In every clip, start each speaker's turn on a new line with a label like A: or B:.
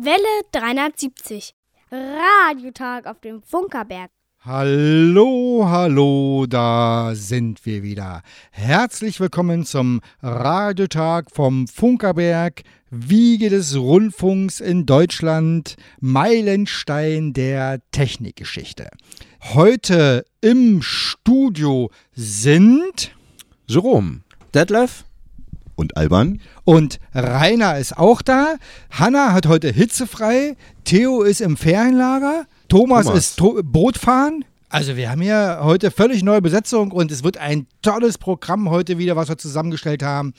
A: Welle 370. Radiotag auf dem Funkerberg.
B: Hallo, hallo, da sind wir wieder. Herzlich willkommen zum Radiotag vom Funkerberg, Wiege des Rundfunks in Deutschland, Meilenstein der Technikgeschichte. Heute im Studio sind
C: Jerome,
D: Detlef
C: und Alban.
B: Und Rainer ist auch da. Hanna hat heute hitzefrei. Theo ist im Ferienlager. Thomas,
C: Thomas.
B: ist to Bootfahren. Also wir haben hier heute völlig neue Besetzung und es wird ein tolles Programm heute wieder, was wir zusammengestellt haben.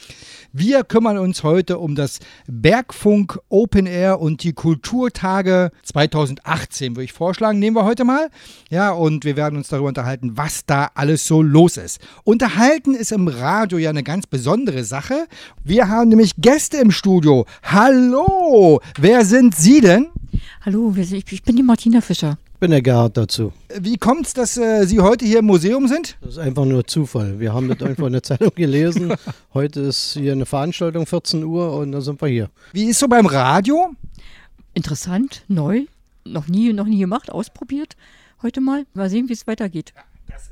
B: Wir kümmern uns heute um das Bergfunk Open Air und die Kulturtage 2018, würde ich vorschlagen. Nehmen wir heute mal. Ja, und wir werden uns darüber unterhalten, was da alles so los ist. Unterhalten ist im Radio ja eine ganz besondere Sache. Wir haben nämlich Gäste im Studio. Hallo, wer sind Sie denn?
E: Hallo, ich bin die Martina Fischer.
D: Bin der Gerhard dazu.
B: Wie kommt es, dass äh, Sie heute hier im Museum sind?
D: Das ist einfach nur Zufall. Wir haben das irgendwo in der Zeitung gelesen. Heute ist hier eine Veranstaltung, 14 Uhr, und dann sind wir hier.
B: Wie ist so beim Radio?
E: Interessant, neu, noch nie, noch nie gemacht, ausprobiert. Heute mal, mal sehen, wie es weitergeht.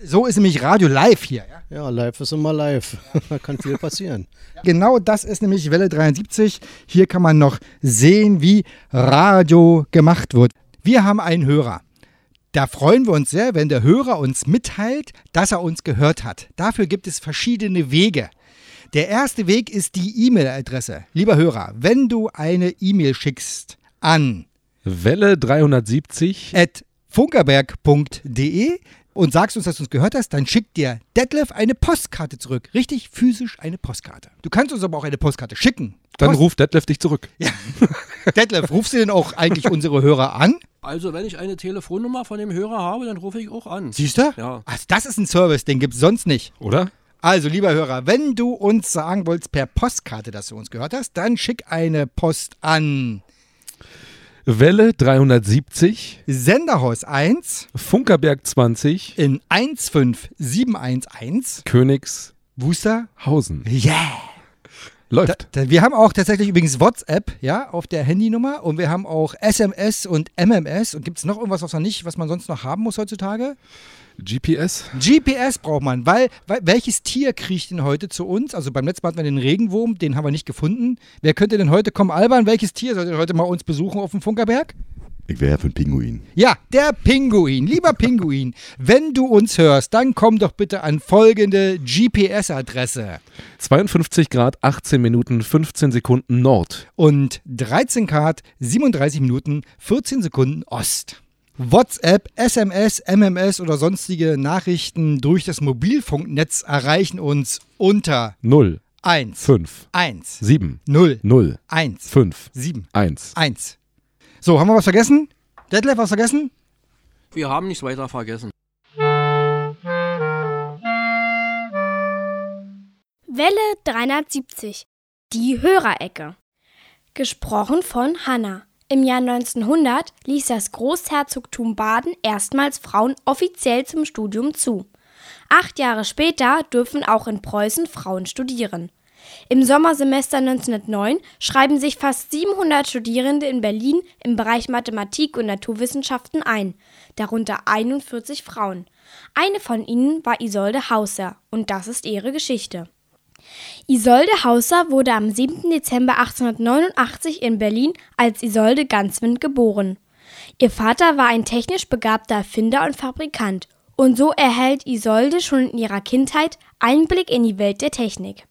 B: So ist nämlich Radio live hier. Ja?
D: Ja, live ist immer live. da kann viel passieren.
B: Genau das ist nämlich Welle 73. Hier kann man noch sehen, wie Radio gemacht wird. Wir haben einen Hörer. Da freuen wir uns sehr, wenn der Hörer uns mitteilt, dass er uns gehört hat. Dafür gibt es verschiedene Wege. Der erste Weg ist die E-Mail-Adresse. Lieber Hörer, wenn du eine E-Mail schickst an
C: Welle 370.
B: at funkerberg.de und sagst uns, dass du uns gehört hast, dann schickt dir Detlef eine Postkarte zurück. Richtig physisch eine Postkarte. Du kannst uns aber auch eine Postkarte schicken.
C: Dann
B: Post
C: ruft Detlef dich zurück.
B: Detlef, rufst du denn auch eigentlich unsere Hörer an?
F: Also, wenn ich eine Telefonnummer von dem Hörer habe, dann rufe ich auch an.
B: Siehst du?
F: Ja.
B: Also das ist ein Service, den gibt es sonst nicht.
C: Oder?
B: Also, lieber Hörer, wenn du uns sagen wolltest per Postkarte, dass du uns gehört hast, dann schick eine Post an
C: Welle 370.
B: Senderhaus 1
C: Funkerberg 20.
B: in 15711
C: Königs
B: Wusterhausen. Yeah! Da,
C: läuft.
B: da, wir haben auch tatsächlich übrigens WhatsApp, ja, auf der Handynummer und wir haben auch SMS und MMS und gibt es noch irgendwas, was man nicht, was man sonst noch haben muss heutzutage?
C: GPS.
B: GPS braucht man, weil, weil welches Tier kriecht denn heute zu uns? Also beim letzten Mal hatten wir den Regenwurm, den haben wir nicht gefunden. Wer könnte denn heute kommen? Alban, welches Tier soll denn heute mal uns besuchen auf dem Funkerberg?
C: Ich wäre ja für einen Pinguin.
B: Ja, der Pinguin. Lieber Pinguin, wenn du uns hörst, dann komm doch bitte an folgende GPS-Adresse.
C: 52 Grad, 18 Minuten, 15 Sekunden Nord.
B: und 13 Grad, 37 Minuten, 14 Sekunden Ost. WhatsApp, SMS, MMS oder sonstige Nachrichten durch das Mobilfunknetz erreichen uns unter
C: 0,
B: 1,
C: 5,
B: 1,
C: 7,
B: 0,
C: 0,
B: 1,
C: 5,
B: 7,
C: 1.
B: 1. So, haben wir was vergessen? Detlef, was vergessen?
F: Wir haben nichts weiter vergessen.
A: Welle 370. Die Hörerecke. Gesprochen von Hanna. Im Jahr 1900 ließ das Großherzogtum Baden erstmals Frauen offiziell zum Studium zu. Acht Jahre später dürfen auch in Preußen Frauen studieren. Im Sommersemester 1909 schreiben sich fast 700 Studierende in Berlin im Bereich Mathematik und Naturwissenschaften ein, darunter 41 Frauen. Eine von ihnen war Isolde Hauser und das ist ihre Geschichte. Isolde Hauser wurde am 7. Dezember 1889 in Berlin als Isolde Ganswind geboren. Ihr Vater war ein technisch begabter Erfinder und Fabrikant und so erhält Isolde schon in ihrer Kindheit Einblick in die Welt der Technik.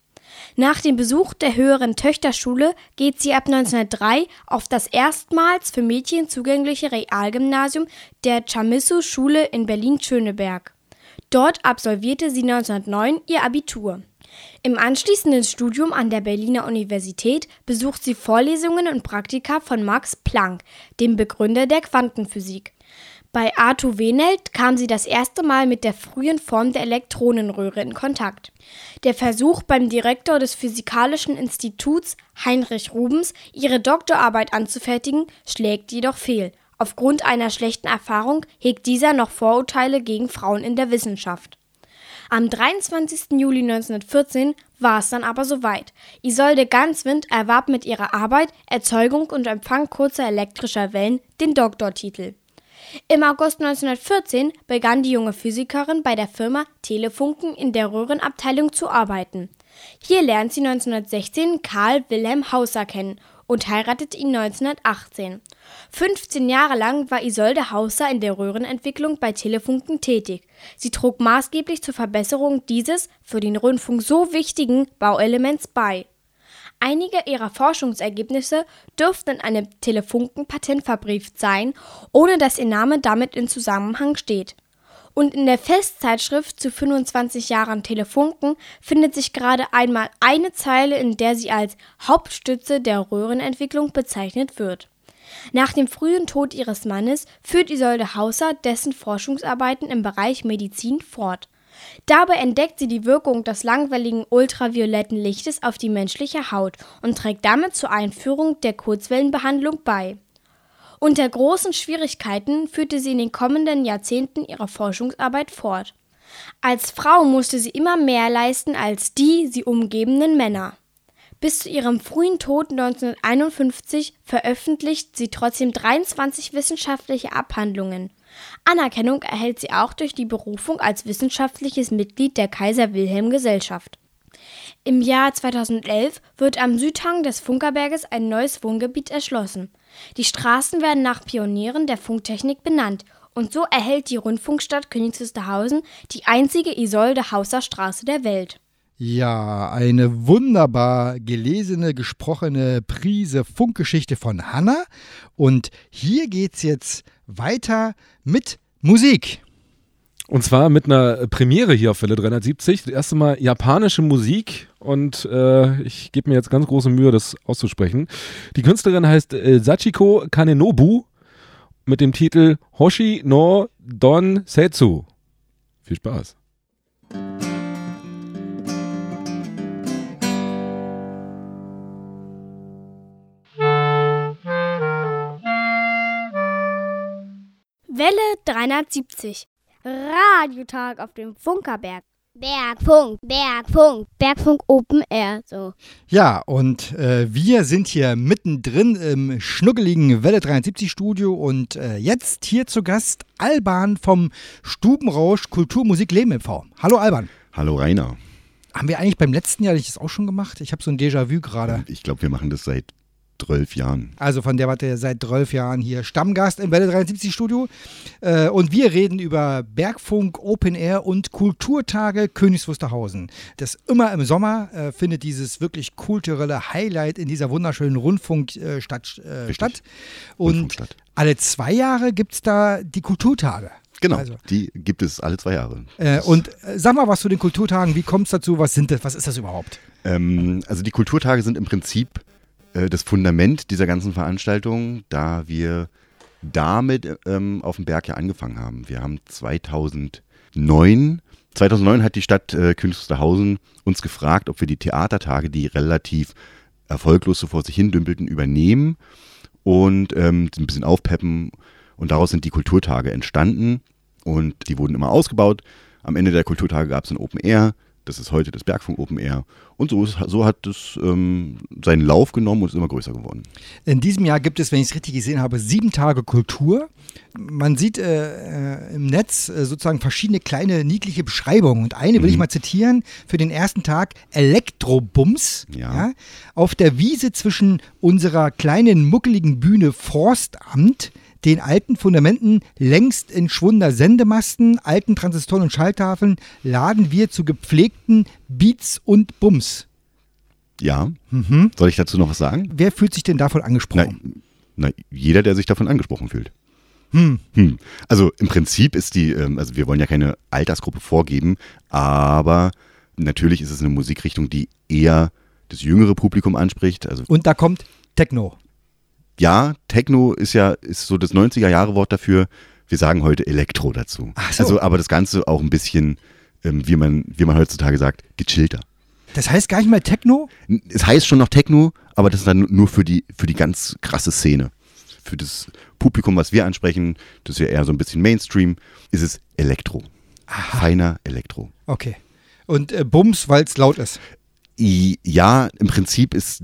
A: Nach dem Besuch der höheren Töchterschule geht sie ab 1903 auf das erstmals für Mädchen zugängliche Realgymnasium der Chamisso-Schule in Berlin-Schöneberg. Dort absolvierte sie 1909 ihr Abitur. Im anschließenden Studium an der Berliner Universität besucht sie Vorlesungen und Praktika von Max Planck, dem Begründer der Quantenphysik. Bei Arthur Wenelt kam sie das erste Mal mit der frühen Form der Elektronenröhre in Kontakt. Der Versuch beim Direktor des Physikalischen Instituts, Heinrich Rubens, ihre Doktorarbeit anzufertigen, schlägt jedoch fehl. Aufgrund einer schlechten Erfahrung hegt dieser noch Vorurteile gegen Frauen in der Wissenschaft. Am 23. Juli 1914 war es dann aber soweit. Isolde Ganswind erwarb mit ihrer Arbeit Erzeugung und Empfang kurzer elektrischer Wellen den Doktortitel. Im August 1914 begann die junge Physikerin bei der Firma Telefunken in der Röhrenabteilung zu arbeiten. Hier lernt sie 1916 Karl Wilhelm Hauser kennen und heiratet ihn 1918. 15 Jahre lang war Isolde Hauser in der Röhrenentwicklung bei Telefunken tätig. Sie trug maßgeblich zur Verbesserung dieses für den Rundfunk so wichtigen Bauelements bei. Einige ihrer Forschungsergebnisse dürften in einem Telefunken-Patent verbrieft sein, ohne dass ihr Name damit in Zusammenhang steht. Und in der Festzeitschrift zu 25 Jahren Telefunken findet sich gerade einmal eine Zeile, in der sie als Hauptstütze der Röhrenentwicklung bezeichnet wird. Nach dem frühen Tod ihres Mannes führt Isolde Hauser dessen Forschungsarbeiten im Bereich Medizin fort. Dabei entdeckt sie die Wirkung des langwelligen ultravioletten Lichtes auf die menschliche Haut und trägt damit zur Einführung der Kurzwellenbehandlung bei. Unter großen Schwierigkeiten führte sie in den kommenden Jahrzehnten ihre Forschungsarbeit fort. Als Frau musste sie immer mehr leisten als die sie umgebenden Männer. Bis zu ihrem frühen Tod 1951 veröffentlicht sie trotzdem 23 wissenschaftliche Abhandlungen. Anerkennung erhält sie auch durch die Berufung als wissenschaftliches Mitglied der Kaiser Wilhelm Gesellschaft. Im Jahr 2011 wird am Südhang des Funkerberges ein neues Wohngebiet erschlossen. Die Straßen werden nach Pionieren der Funktechnik benannt und so erhält die Rundfunkstadt Königs Wusterhausen die einzige Isolde Hauser Straße der Welt.
B: Ja, eine wunderbar gelesene, gesprochene Prise Funkgeschichte von Hanna. Und hier geht's jetzt weiter mit Musik.
C: Und zwar mit einer Premiere hier auf Welle 370. Das erste Mal japanische Musik und äh, ich gebe mir jetzt ganz große Mühe, das auszusprechen. Die Künstlerin heißt äh, Sachiko Kanenobu mit dem Titel Hoshi no Don Setsu. Viel Spaß.
A: Welle 370. Radiotag auf dem Funkerberg. Bergfunk, Bergfunk, Bergfunk Open Air, so.
B: Ja, und äh, wir sind hier mittendrin im schnuckeligen Welle 73 Studio und äh, jetzt hier zu Gast Alban vom Stubenrausch Kulturmusik Leben e.V. Hallo Alban.
G: Hallo Rainer.
B: Haben wir eigentlich beim letzten Jahr nicht das auch schon gemacht? Ich habe so ein Déjà-vu gerade.
G: Ich glaube, wir machen das seit zwölf Jahren.
B: Also von der war der seit zwölf Jahren hier Stammgast im Welle 73 Studio. Äh, und wir reden über Bergfunk, Open Air und Kulturtage Königs Wusterhausen. Das immer im Sommer äh, findet dieses wirklich kulturelle Highlight in dieser wunderschönen Rundfunkstadt äh, statt. Und
G: Rundfunkstadt.
B: alle zwei Jahre gibt es da die Kulturtage.
G: Genau,
B: Also.
G: die gibt es alle zwei Jahre.
B: Äh, und äh, sag mal was zu den Kulturtagen. Wie kommt es dazu? Was sind das? Was ist das überhaupt?
G: Ähm, also die Kulturtage sind im Prinzip äh, das Fundament dieser ganzen Veranstaltung, da wir damit ähm, auf dem Berg ja angefangen haben. Wir haben 2009, 2009 hat die Stadt äh, Königs Wusterhausen uns gefragt, ob wir die Theatertage, die relativ erfolglos so vor sich hin dümpelten, übernehmen und ähm, ein bisschen aufpeppen. Und daraus sind die Kulturtage entstanden und die wurden immer ausgebaut. Am Ende der Kulturtage gab es ein Open Air. Das ist heute das Bergfunk Open Air. Und so, ist, so hat es ähm, seinen Lauf genommen und ist immer größer geworden.
B: In diesem Jahr gibt es, wenn ich es richtig gesehen habe, sieben Tage Kultur. Man sieht äh, äh, im Netz äh, sozusagen verschiedene kleine niedliche Beschreibungen. Und eine will ich mal zitieren für den ersten Tag: Elektrobums.
G: Ja.
B: auf der Wiese zwischen unserer kleinen muckeligen Bühne Forstamt, den alten Fundamenten längst entschwundener Sendemasten, alten Transistoren und Schalltafeln laden wir zu gepflegten Beats und Bums.
G: Ja.
B: Mhm.
G: Soll ich dazu noch was sagen?
B: Wer fühlt sich denn davon
G: Na,
B: angesprochen?
G: na, jeder, der sich davon angesprochen fühlt.
B: Hm.
G: Hm. Also im Prinzip ist die, ähm, also wir wollen ja keine Altersgruppe vorgeben, aber natürlich ist es eine Musikrichtung, die eher das jüngere Publikum anspricht. Also
B: Und da kommt Techno.
G: Ja, Techno ist ja ist so das 90er Jahre Wort dafür. Wir sagen heute Elektro dazu.
B: Ach so.
G: Also aber das Ganze auch ein bisschen, ähm, wie man wie man heutzutage sagt, gechillter.
B: Das heißt gar nicht mal Techno?
G: Es heißt schon noch Techno, aber das ist dann nur für die für die ganz krasse Szene. Für das Publikum, was wir ansprechen, das ist ja eher so ein bisschen Mainstream, ist es Elektro. feiner Elektro.
B: Okay. Und äh, Bums, weil es laut ist.
G: I- Ja, im Prinzip ist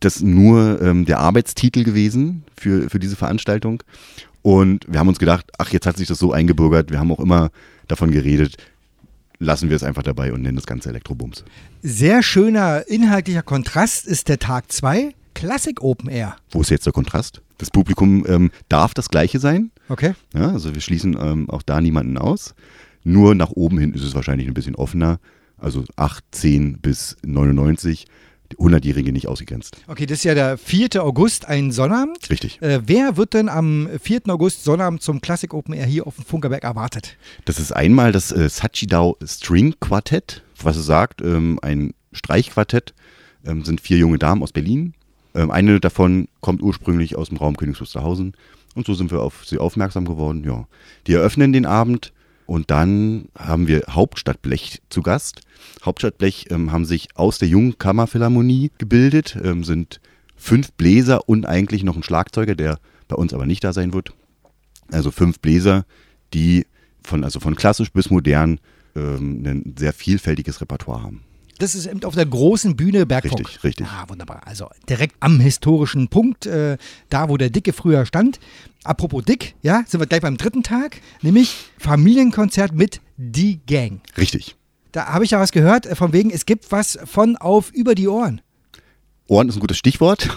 G: das nur ähm, der Arbeitstitel gewesen für, für diese Veranstaltung. Und wir haben uns gedacht, ach, jetzt hat sich das so eingebürgert. Wir haben auch immer davon geredet, lassen wir es einfach dabei und nennen das Ganze Elektrobums.
B: Sehr schöner inhaltlicher Kontrast ist der Tag 2, Classic Open Air.
G: Wo ist jetzt der Kontrast? Das Publikum ähm, darf das gleiche sein.
B: Okay.
G: Ja, also wir schließen ähm, auch da niemanden aus. Nur nach oben hin ist es wahrscheinlich ein bisschen offener. Also 8, 10 bis 99. Die 100-Jährige nicht ausgegrenzt.
B: Okay, das ist ja der 4. August, ein Sonnabend.
G: Richtig.
B: Äh, wer wird denn am 4. August Sonnabend zum Classic Open Air hier auf dem Funkerberg erwartet?
G: Das ist einmal das äh, Sachidao String Quartett, was es sagt, ähm, ein Streichquartett, ähm, sind vier junge Damen aus Berlin. Ähm, eine davon kommt ursprünglich aus dem Raum Königs Wusterhausen und so sind wir auf sie aufmerksam geworden. Ja, die eröffnen den Abend und dann haben wir Hauptstadtblech zu Gast. Hauptstadtblech ähm, haben sich aus der jungen Kammerphilharmonie gebildet, ähm, sind fünf Bläser und eigentlich noch ein Schlagzeuger, der bei uns aber nicht da sein wird. Also fünf Bläser, die von, also von klassisch bis modern ähm, ein sehr vielfältiges Repertoire haben.
B: Das ist eben auf der großen Bühne Bergfunk.
G: Richtig, richtig.
B: Ah, wunderbar. Also direkt am historischen Punkt, äh, da wo der Dicke früher stand. Apropos Dick, ja, sind wir gleich beim dritten Tag, nämlich Familienkonzert mit Die Gang.
G: Richtig.
B: Da habe ich ja was gehört, äh, von wegen, es gibt was von auf über die Ohren.
G: Ohren ist ein gutes Stichwort.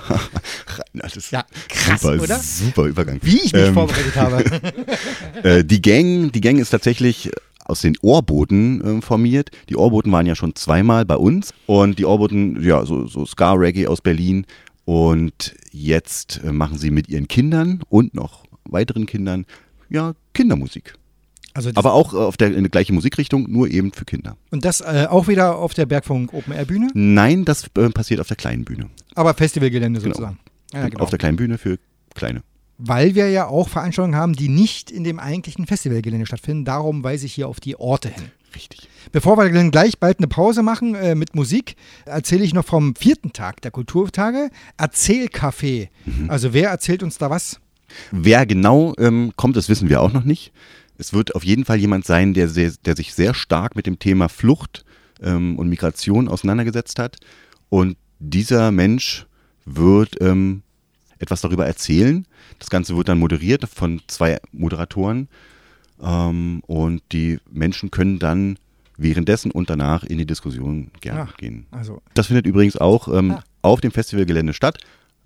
G: das ist
B: Ja, krass,
G: super,
B: oder?
G: super Übergang.
B: Wie ich mich
G: Ähm,
B: vorbereitet habe.
G: Äh, die Gang, die Gang ist tatsächlich aus den Ohrboten äh, formiert. Die Ohrboten waren ja schon zweimal bei uns und die Ohrboten, ja, so, so Ska-Reggae aus Berlin und jetzt äh, machen sie mit ihren Kindern und noch weiteren Kindern, ja, Kindermusik.
B: Also
G: Aber auch äh, auf der, in der gleichen Musikrichtung, nur eben für Kinder.
B: und das äh, auch wieder auf der Bergfunk Open Air Bühne,
G: Nein, das äh, passiert auf der kleinen Bühne.
B: aber Festivalgelände
G: Genau.
B: sozusagen. Ja, genau.
G: Auf der kleinen Bühne für Kleine.
B: Weil wir ja auch Veranstaltungen haben, die nicht in dem eigentlichen Festivalgelände stattfinden. Darum weise ich hier auf die Orte hin.
G: Richtig.
B: Bevor wir dann gleich bald eine Pause machen äh, mit Musik, erzähle ich noch vom vierten Tag der Kulturtage. Erzählcafé.
G: Mhm.
B: Also wer erzählt uns da was?
G: Wer genau ähm, kommt, das wissen wir auch noch nicht. Es wird auf jeden Fall jemand sein, der, sehr, der sich sehr stark mit dem Thema Flucht ähm, und Migration auseinandergesetzt hat. Und dieser Mensch wird ähm, etwas darüber erzählen. Das Ganze wird dann moderiert von zwei Moderatoren. Ähm, und die Menschen können dann währenddessen und danach in die Diskussion gerne
B: Ach.
G: gehen.
B: Also
G: Das findet übrigens auch ähm,
B: Ah.
G: auf dem Festivalgelände statt,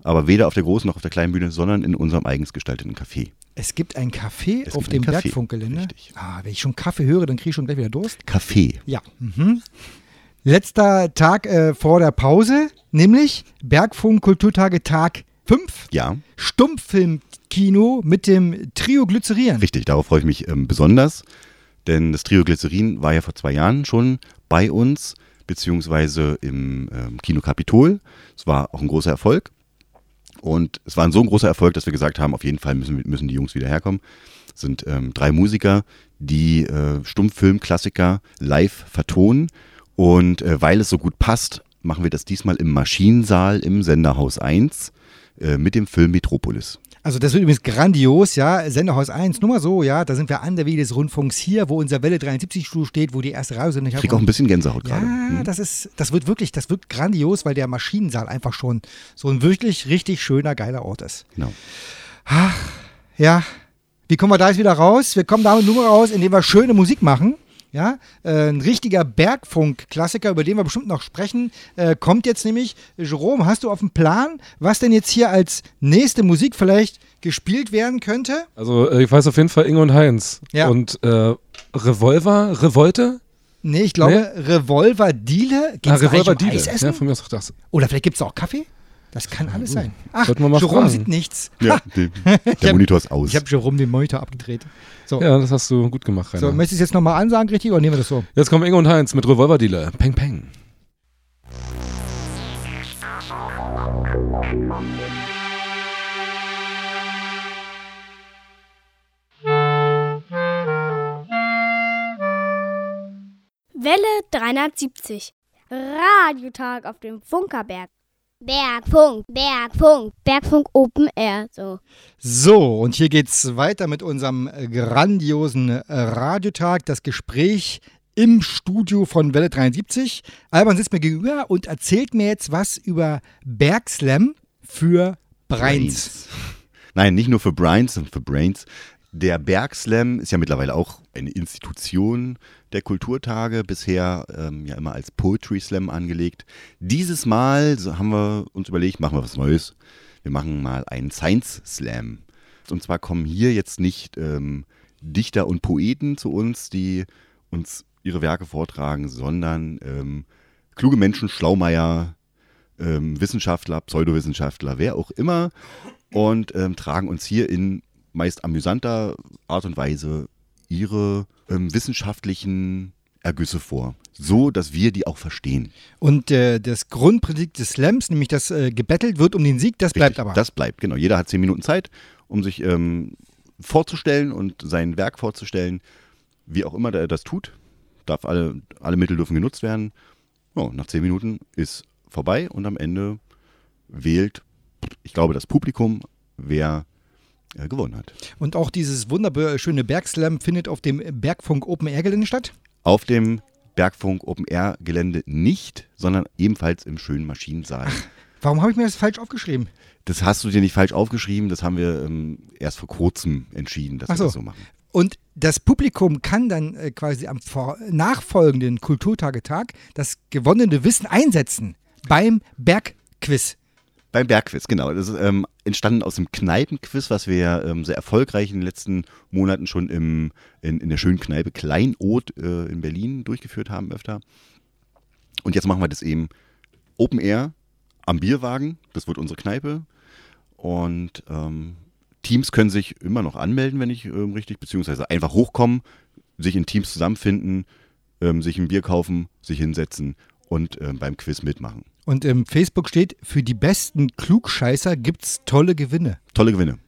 G: aber weder auf der großen noch auf der kleinen Bühne, sondern in unserem eigens gestalteten Café.
B: es gibt ein Café
G: Es
B: auf dem
G: Café,
B: Bergfunkgelände.
G: richtig.
B: Ah, wenn ich schon Kaffee höre, dann kriege ich schon gleich wieder Durst.
G: Café.
B: Ja. Mhm. Letzter Tag äh, vor der Pause, nämlich Bergfunk Kulturtage Tag 5.
G: Ja,
B: Stummfilmkino mit dem Trio Glycerieren.
G: richtig. Darauf freue ich mich ähm, besonders, denn das Trio Glycerin war ja vor zwei Jahren schon bei uns, beziehungsweise im ähm, Kino Kapitol. Es war auch ein großer Erfolg. Und es war ein so ein großer Erfolg, dass wir gesagt haben, auf jeden Fall müssen, müssen die Jungs wieder herkommen. Es sind ähm, drei Musiker, die äh, Stummfilmklassiker live vertonen. Und äh, weil es so gut passt, machen wir das diesmal im Maschinensaal im Senderhaus 1 äh, mit dem Film Metropolis.
B: Also das wird übrigens grandios, ja. Senderhaus 1, nur mal so, ja. Da sind wir an der Wege des Rundfunks hier, wo unser Welle 73 Stuhl steht, wo die erste Reihe sind.
G: Ich kriege auch ein bisschen Gänsehaut gerade.
B: Ja,
G: Hm.
B: das ist, das wird wirklich, das wird grandios, weil der Maschinensaal einfach schon so ein wirklich richtig schöner, geiler Ort ist.
G: Genau.
B: Ja, wie kommen wir da jetzt wieder raus? Wir kommen damit nur raus, indem wir schöne Musik machen. Ja, äh, ein richtiger Bergfunk-Klassiker, über den wir bestimmt noch sprechen, äh, kommt jetzt nämlich. Jerome, hast du auf dem Plan, was denn jetzt hier als nächste Musik vielleicht gespielt werden könnte?
C: Also äh, ich weiß auf jeden Fall Inge und Heinz.
B: Ja.
C: Und äh, Revolver, Revolte?
B: Nee, ich glaube, Revolver Diele. Geht's
C: ah, Revolver
B: um
C: Diele.
B: Eisessen?
C: Ja, von mir aus auch das.
B: Oder vielleicht gibt es auch Kaffee? Das kann alles sein. Ach, Jerome
C: fragen.
B: sieht nichts.
G: Ja, die, der
B: hab-
G: Monitor ist aus.
B: Ich habe Jerome den Monitor abgedreht. So,
C: Ja, das hast du gut gemacht, Rainer.
B: so möchtest du es jetzt nochmal ansagen, richtig, oder nehmen wir das so?
C: Jetzt kommen Inge und Heinz mit Revolver-Dealer. Peng, peng.
A: Welle 370. Radiotag auf dem Funkerberg.
H: Bergfunk, Bergfunk, Bergfunk Open Air, so.
B: So, und hier geht's weiter mit unserem grandiosen äh, Radiotag. Das Gespräch im Studio von Welle 73. Alban sitzt mir gegenüber und erzählt mir jetzt was über Bergslam für Brains.
G: Nein, nicht nur für Brains, sondern für Brains. Der Bergslam ist ja mittlerweile auch eine Institution der Kulturtage, bisher ähm, ja immer als Poetry Slam angelegt. Dieses Mal so haben wir uns überlegt, machen wir was Neues. Wir machen mal einen Science Slam. Und zwar kommen hier jetzt nicht ähm, Dichter und Poeten zu uns, die uns ihre Werke vortragen, sondern ähm, kluge Menschen, Schlaumeier, ähm, Wissenschaftler, Pseudowissenschaftler, wer auch immer, und ähm, tragen uns hier in meist amüsanter Art und Weise ihre ähm, wissenschaftlichen Ergüsse vor, so dass wir die auch verstehen.
B: Und äh, das Grundprinzip des Slams, nämlich dass äh, gebettelt wird um den Sieg, das bleibt
G: Richtig,
B: aber.
G: Das bleibt, genau. Jeder hat zehn Minuten Zeit, um sich ähm, vorzustellen und sein Werk vorzustellen, wie auch immer er das tut. Darf alle, alle Mittel dürfen genutzt werden. Ja, nach zehn Minuten ist vorbei und am Ende wählt, ich glaube, das Publikum, wer gewonnen hat.
B: Und auch dieses wunderschöne Bergslam findet auf dem Bergfunk Open Air Gelände statt.
G: Auf dem Bergfunk Open Air Gelände nicht, sondern ebenfalls im schönen Maschinensaal.
B: Warum habe ich mir das falsch aufgeschrieben?
G: Das hast du dir nicht falsch aufgeschrieben, das haben wir ähm, erst vor kurzem entschieden, dass
B: Ach
G: wir
B: so.
G: das so machen.
B: Und das Publikum kann dann äh, quasi am nachfolgenden Kulturtagetag das gewonnene Wissen einsetzen beim Bergquiz.
G: Beim Bergquiz, genau. Das ist ähm, entstanden aus dem Kneipenquiz, was wir ähm, sehr erfolgreich in den letzten Monaten schon im, in, in der schönen Kneipe Kleinod äh, in Berlin durchgeführt haben öfter. Und jetzt machen wir das eben Open Air am Bierwagen. Das wird unsere Kneipe. Und ähm, Teams können sich immer noch anmelden, wenn ich ähm, richtig, beziehungsweise einfach hochkommen, sich in Teams zusammenfinden, ähm, sich ein Bier kaufen, sich hinsetzen und ähm, beim Quiz mitmachen.
B: Und im Facebook steht, für die besten Klugscheißer gibt's tolle Gewinne.
G: Tolle Gewinne.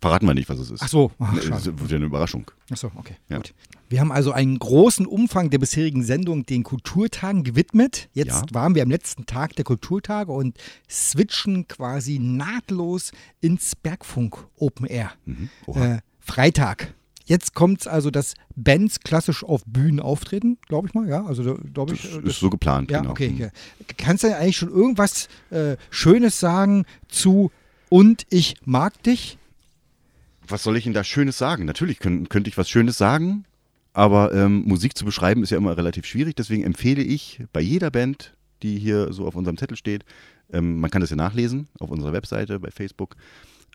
G: Verraten wir nicht, was es ist.
B: Ach so, ach.
G: Das wird ja eine Überraschung.
B: Ach so, okay,
G: Ja.
B: gut. Wir haben also einen großen Umfang der bisherigen Sendung den Kulturtagen gewidmet. Jetzt
G: Ja.
B: waren wir am letzten Tag der Kulturtage und switchen quasi nahtlos ins Bergfunk Open Air.
G: Mhm.
B: Äh, Freitag. Jetzt kommt es also, dass Bands klassisch auf Bühnen auftreten, glaube ich mal, ja. Also glaube ich.
G: das
B: äh,
G: ist so geplant,
B: ja,
G: genau.
B: okay,
G: Mhm.
B: okay. Kannst du denn eigentlich schon irgendwas äh, Schönes sagen zu Und ich mag dich?
G: Was soll ich Ihnen da Schönes sagen? Natürlich könnt, könnte ich was Schönes sagen, aber ähm, Musik zu beschreiben ist ja immer relativ schwierig. Deswegen empfehle ich bei jeder Band, die hier so auf unserem Zettel steht, ähm, man kann das ja nachlesen auf unserer Webseite bei Facebook,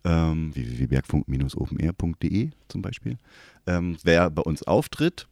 G: ähm, www.bergfunk-openair.de zum Beispiel, ähm, wer bei uns auftritt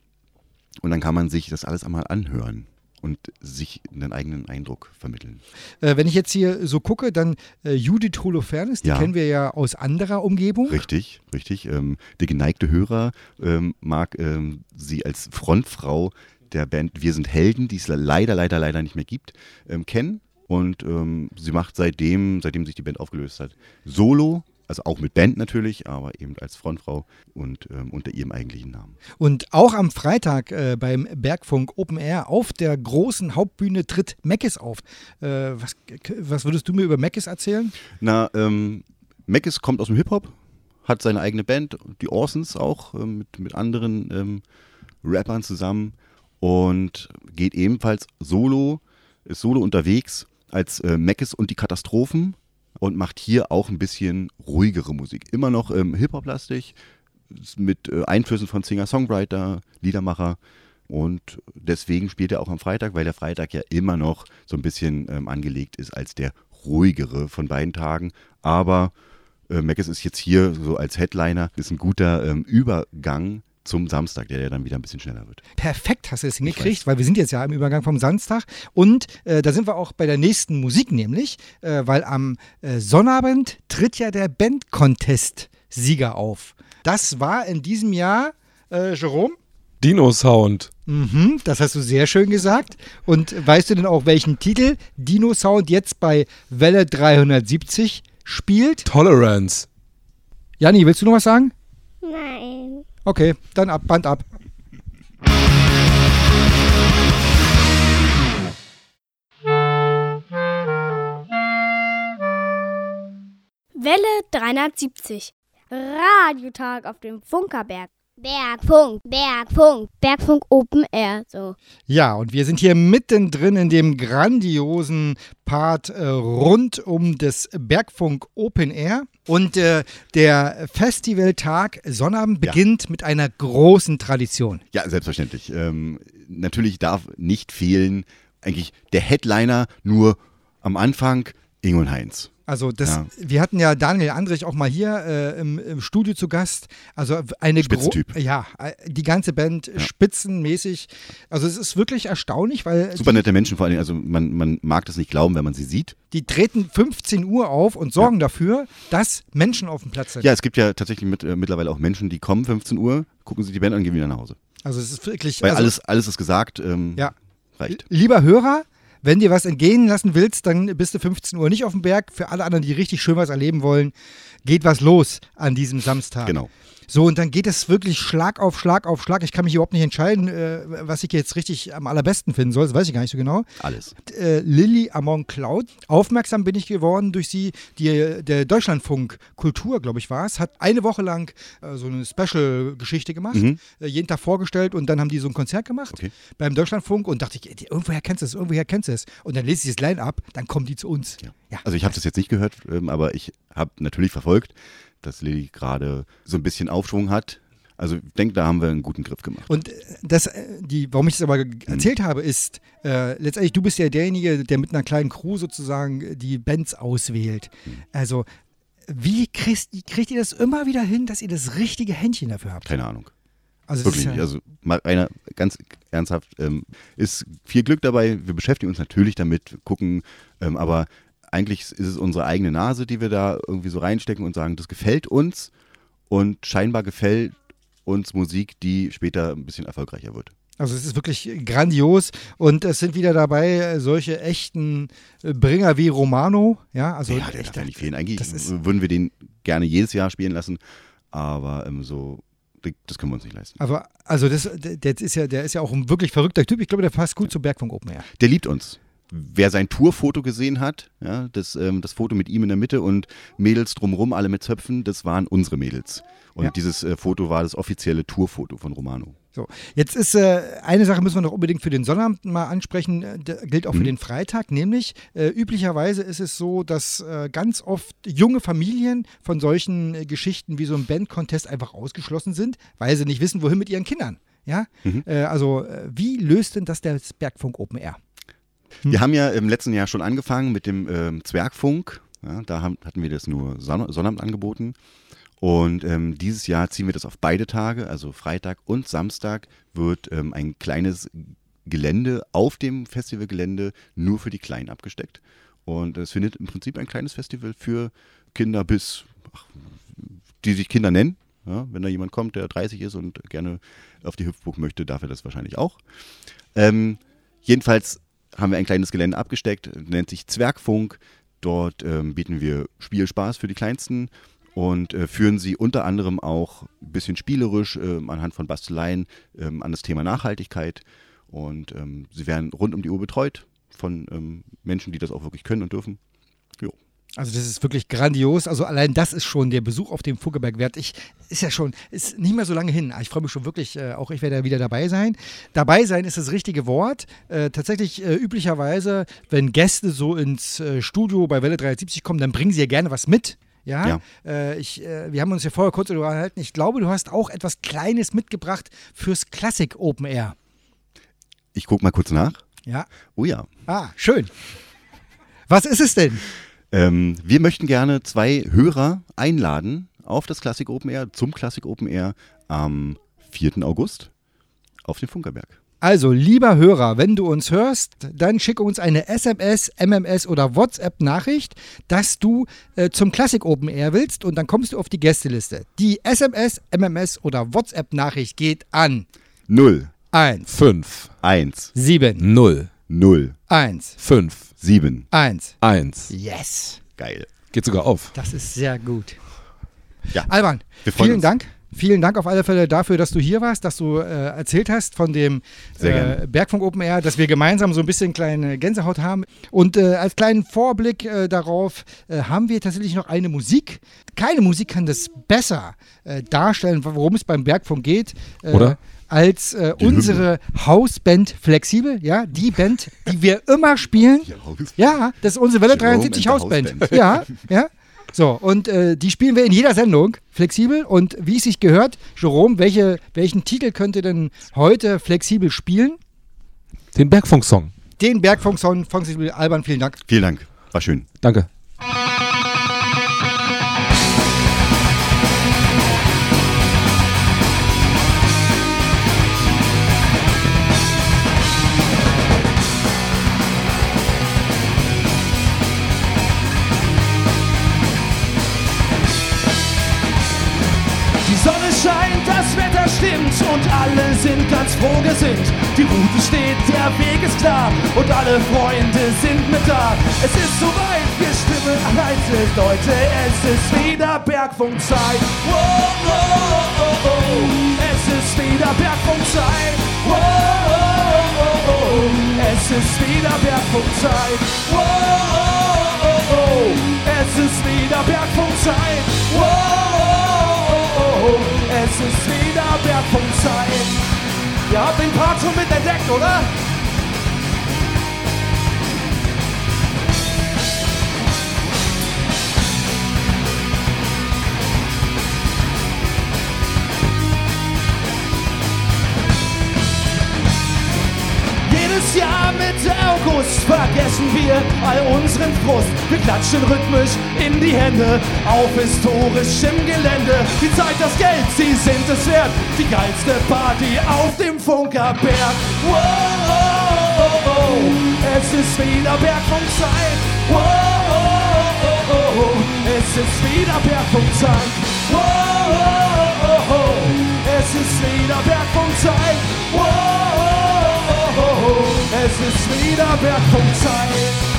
G: und dann kann man sich das alles einmal anhören und sich einen eigenen Eindruck vermitteln.
B: Äh, wenn ich jetzt hier so gucke, dann äh, Judith Holofernes, die
G: Ja.
B: kennen wir ja aus anderer Umgebung.
G: Richtig, richtig. Ähm, der geneigte Hörer ähm, mag ähm, sie als Frontfrau der Band Wir sind Helden, die es leider, leider, leider nicht mehr gibt, ähm, kennen. Und ähm, sie macht seitdem, seitdem sich die Band aufgelöst hat, Solo, also auch mit Band natürlich, aber eben als Frontfrau und ähm, unter ihrem eigentlichen Namen.
B: Und auch am Freitag äh, beim Bergfunk Open Air auf der großen Hauptbühne tritt Meckes auf. Äh, was, was würdest du mir über Meckes erzählen?
G: Na, ähm, Mackes kommt aus dem Hip-Hop, hat seine eigene Band, die Orsons auch, ähm, mit, mit anderen ähm, Rappern zusammen und geht ebenfalls solo, ist solo unterwegs als äh, Mackes und die Katastrophen und macht hier auch ein bisschen ruhigere Musik. Immer noch ähm, Hip-Hop-lastig, mit äh, Einflüssen von Singer-Songwriter, Liedermacher. Und deswegen spielt er auch am Freitag, weil der Freitag ja immer noch so ein bisschen ähm, angelegt ist als der ruhigere von beiden Tagen. Aber äh, Mackes ist jetzt hier so als Headliner, ist ein guter ähm, Übergang zum Samstag, der ja dann wieder ein bisschen schneller wird.
B: Perfekt hast du es hingekriegt,
G: weiß.
B: weil wir sind jetzt ja im Übergang vom Samstag. Und äh, da sind wir auch bei der nächsten Musik nämlich, äh, weil am äh, Sonnabend tritt ja der Band-Contest-Sieger auf. Das war in diesem Jahr, äh, Jerome?
C: Dino Sound.
B: Mhm, das hast du sehr schön gesagt. Und weißt du denn auch, welchen Titel Dino Sound jetzt bei Welle 370 spielt?
C: Tolerance.
B: Janni, willst du noch was sagen?
H: Nein.
B: Okay, dann ab, Band ab.
A: Welle 370.
H: Radiotag auf dem Funkerberg. Bergfunk, Bergfunk, Bergfunk Open Air. So.
B: Ja, und wir sind hier mittendrin in dem grandiosen Part äh, rund um das Bergfunk Open Air. Und äh, der Festivaltag Sonnabend
G: Ja.
B: beginnt mit einer großen Tradition.
G: Ja, selbstverständlich. Ähm, natürlich darf nicht fehlen, eigentlich der Headliner nur am Anfang, Ingo und Heinz.
B: Also das,
G: Ja.
B: wir hatten ja Daniel Andrich auch mal hier äh, im, im Studio zu Gast. Also eine
G: Spitzentyp.
B: Ja, äh, die ganze Band spitzenmäßig. Also es ist wirklich erstaunlich, weil
G: Super nette Menschen vor allem, also man, man mag das nicht glauben, wenn man sie sieht.
B: die treten 15 Uhr auf und sorgen dafür, dass Menschen auf dem Platz sind.
G: Ja, es gibt ja tatsächlich mit, äh, mittlerweile auch Menschen, die kommen 15 Uhr, gucken sich die Band an und gehen wieder nach Hause.
B: Also es ist wirklich.
G: Weil
B: also,
G: alles, alles ist gesagt, ähm,
B: Ja.
G: reicht.
B: Lieber Hörer, wenn dir was entgehen lassen willst, dann bist du 15 Uhr nicht auf dem Berg. Für alle anderen, die richtig schön was erleben wollen, geht was los an diesem Samstag.
G: Genau.
B: So, und dann geht es wirklich Schlag auf Schlag auf Schlag. Ich kann mich überhaupt nicht entscheiden, äh, was ich jetzt richtig am allerbesten finden soll. Das weiß ich gar nicht so genau.
G: Alles.
B: Äh, Lilly Amon Cloud. Aufmerksam bin ich geworden durch sie. Die, der Deutschlandfunk Kultur, glaube ich, war es, hat eine Woche lang äh, so eine Special-Geschichte gemacht.
G: Mhm.
B: Äh, jeden Tag vorgestellt und dann haben die so ein Konzert gemacht
G: Okay.
B: beim Deutschlandfunk und dachte ich, irgendwoher kennst du es, irgendwoher kennst du es. Und dann lese ich das Line-Up, dann kommen die zu uns.
G: Ja.
B: Ja.
G: Also ich habe das jetzt nicht gehört, ähm, aber ich habe natürlich verfolgt, dass Lilly gerade so ein bisschen Aufschwung hat. Also ich denke, da haben wir einen guten Griff gemacht.
B: Und äh, das, äh, die, warum ich das aber ge- erzählt habe, ist, äh, letztendlich, du bist ja derjenige, der mit einer kleinen Crew sozusagen die Bands auswählt. Also, wie kriegst, kriegt ihr das immer wieder hin, dass ihr das richtige Händchen dafür habt?
G: Keine Ahnung.
B: Also,
G: Wirklich
B: ist
G: nicht.
B: ja,
G: Also mal einer ganz ernsthaft, ähm, ist viel Glück dabei. Wir beschäftigen uns natürlich damit, gucken, ähm, aber eigentlich ist es unsere eigene Nase, die wir da irgendwie so reinstecken und sagen, das gefällt uns und scheinbar gefällt uns Musik, die später ein bisschen erfolgreicher wird.
B: also es ist wirklich grandios und es sind wieder dabei solche echten Bringer wie Romano. Ja, also
G: ja, der
B: echt,
G: darf nicht fehlen. Eigentlich würden wir den gerne jedes Jahr spielen lassen, aber ähm, so, das können wir uns nicht leisten.
B: Aber also das, der, ist ja, der ist ja auch ein wirklich verrückter Typ. Ich glaube, der passt gut zum Bergfunk Open Air.
G: Der liebt uns. Wer sein Tourfoto gesehen hat, ja, das, ähm, das Foto mit ihm in der Mitte und Mädels drumherum, alle mit Zöpfen, das waren unsere Mädels. Und
B: Ja.
G: dieses äh, Foto war das offizielle Tourfoto von Romano.
B: So, jetzt ist äh, eine Sache müssen wir noch unbedingt für den Sonnabend mal ansprechen, äh, gilt auch für
G: Mhm.
B: den Freitag, nämlich äh, üblicherweise ist es so, dass äh, ganz oft junge Familien von solchen äh, Geschichten wie so einem Band-Contest einfach ausgeschlossen sind, weil sie nicht wissen, wohin mit ihren Kindern. Ja,
G: Mhm.
B: äh, also wie löst denn das der Bergfunk Open Air? Hm.
G: Wir haben ja im letzten Jahr schon angefangen mit dem ähm, Zwergfunk. Ja, da haben, hatten wir das nur Sonn Sonnabend angeboten. Und ähm, dieses Jahr ziehen wir das auf beide Tage, also Freitag und Samstag wird ähm, ein kleines Gelände auf dem Festivalgelände nur für die Kleinen abgesteckt. Und es findet im Prinzip ein kleines Festival für Kinder bis, ach, die sich Kinder nennen. Ja, wenn da jemand kommt, der 30 ist und gerne auf die Hüpfburg möchte, darf er das wahrscheinlich auch. Ähm, jedenfalls haben wir ein kleines Gelände abgesteckt, nennt sich Zwergfunk. Dort ähm, bieten wir Spielspaß für die Kleinsten und äh, führen sie unter anderem auch ein bisschen spielerisch ähm, anhand von Basteleien ähm, an das Thema Nachhaltigkeit. Und ähm, sie werden rund um die Uhr betreut von ähm, Menschen, die das auch wirklich können und dürfen.
B: Also das ist wirklich grandios. Also allein das ist schon der Besuch auf dem Fuggeberg wert. Ich ist ja schon ist nicht mehr so lange hin. Ich freue mich schon wirklich. Äh, auch ich werde da wieder dabei sein. Dabei sein ist das richtige Wort. Äh, tatsächlich äh, üblicherweise, wenn Gäste so ins äh, Studio bei Welle 370 kommen, dann bringen sie ja gerne was mit. Ja,
G: Ja.
B: Äh, ich, äh, wir haben uns ja vorher kurz unterhalten. Ich glaube, du hast auch etwas Kleines mitgebracht fürs Classic Open Air.
G: Ich gucke mal kurz nach.
B: Ja.
G: Oh ja.
B: Ah, schön. Was ist es denn?
G: Ähm, wir möchten gerne zwei Hörer einladen auf das Classic Open Air, zum Classic Open Air am 4. August auf dem Funkerberg.
B: Also, lieber Hörer, wenn du uns hörst, dann schicke uns eine SMS, MMS oder WhatsApp-Nachricht, dass du äh, zum Classic Open Air willst und dann kommst du auf die Gästeliste. Die SMS, MMS oder WhatsApp-Nachricht geht an
G: 0,
B: 1,
C: 5,
G: 1,
B: 7,
C: 0,
G: 0,
B: 1,
C: 5,
G: 7.
B: 1.
C: 1.
B: Yes.
G: Geil.
C: Geht sogar auf.
B: Das ist sehr gut.
G: Ja.
B: Alban, vielen
G: uns.
B: Dank. vielen Dank auf alle Fälle dafür, dass du hier warst, dass du äh, erzählt hast von dem äh, Bergfunk Open Air, dass wir gemeinsam so ein bisschen kleine Gänsehaut haben. Und äh, als kleinen Vorblick äh, darauf äh, haben wir tatsächlich noch eine Musik. Keine Musik kann das besser äh, darstellen, worum es beim Bergfunk geht.
C: Oder?
B: Als äh, unsere Hausband Flexibel, ja, die Band, die wir immer spielen. Ja, das ist unsere Welle
G: Jerome
B: 73
G: and the
B: Hausband.
G: Hausband.
B: Ja, ja. So, und äh, die spielen wir in jeder Sendung, flexibel. Und wie es sich gehört, Jerome, welche, welchen Titel könnt ihr denn heute flexibel spielen?
C: Den Bergfunk-Song.
B: Den Bergfunk-Song von Flexibel Alban, vielen Dank.
G: Vielen Dank. War schön.
C: Danke.
I: Sind ganz froh gesinnt. Die Route steht, der Weg ist klar und alle Freunde sind mit da. Es ist soweit, wir stimmen leise, Leute, es ist wieder Bergfunkzeit. Wow, wow, oh, oh. Es ist wieder Bergfunkzeit. Wow, oh, oh, oh. Es ist wieder Bergfunkzeit. Wow, oh, oh. Es ist wieder Bergfunkzeit. Wow, oh, oh. Es ist wieder Bergfunkzeit. Ihr habt den Part schon mit entdeckt, oder? Jedes Jahr Mitte August vergessen wir all unseren Frust. Wir klatschen rhythmisch in die Hände auf historischem Gelände. Die Zeit, das Geld, sie sind es wert. Die geilste Party auf dem Funkerberg. Wow, oh, oh, oh. es ist wieder Bergfunkzeit. Wow, oh, oh, oh. es ist wieder Bergfunkzeit. Wow, oh, oh, oh. es ist wieder Bergfunkzeit. Wow. Es ist wieder Bergfunkzeit. Am